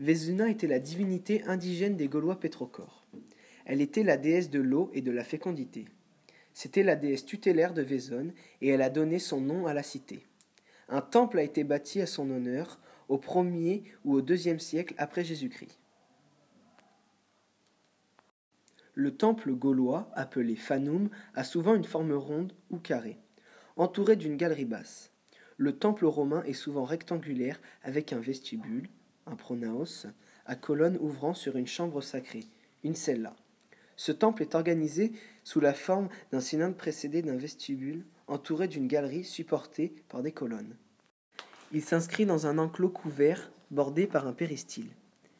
Vesuna était la divinité indigène des Gaulois pétrocores. Elle était la déesse de l'eau et de la fécondité. C'était la déesse tutélaire de Vésone et elle a donné son nom à la cité. Un temple a été bâti à son honneur au premier ou au deuxième siècle après Jésus-Christ. Le temple gaulois, appelé Fanum, a souvent une forme ronde ou carrée, entourée d'une galerie basse. Le temple romain est souvent rectangulaire avec un vestibule, un pronaos, à colonnes ouvrant sur une chambre sacrée, une cella. Ce temple est organisé sous la forme d'un cylindre précédé d'un vestibule entouré d'une galerie supportée par des colonnes. Il s'inscrit dans un enclos couvert bordé par un péristyle.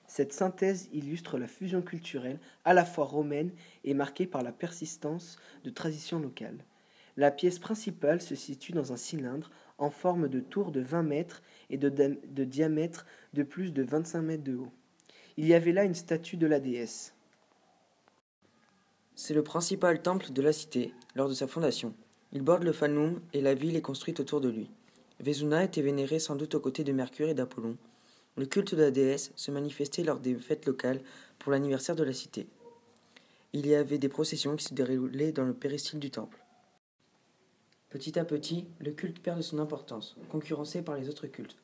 Cette synthèse illustre la fusion culturelle à la fois romaine et marquée par la persistance de traditions locales. La pièce principale se situe dans un cylindre en forme de tour de 20 mètres et de, diamètre de plus de 25 mètres de haut. Il y avait là une statue de la déesse. C'est le principal temple de la cité lors de sa fondation. Il borde le Fanum et la ville est construite autour de lui. Vesuna était vénéré sans doute aux côtés de Mercure et d'Apollon. Le culte de la déesse se manifestait lors des fêtes locales pour l'anniversaire de la cité. Il y avait des processions qui se déroulaient dans le péristyle du temple. Petit à petit, le culte perd de son importance, concurrencé par les autres cultes.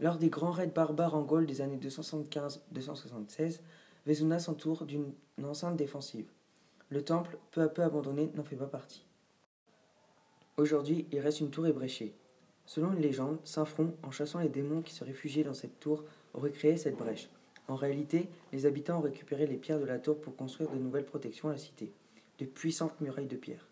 Lors des grands raids barbares en Gaule des années 275-276, Vesuna s'entoure d'une enceinte défensive. Le temple, peu à peu abandonné, n'en fait pas partie. Aujourd'hui, il reste une tour ébréchée. Selon une légende, Saint Front, en chassant les démons qui se réfugiaient dans cette tour, aurait créé cette brèche. En réalité, les habitants ont récupéré les pierres de la tour pour construire de nouvelles protections à la cité, de puissantes murailles de pierre.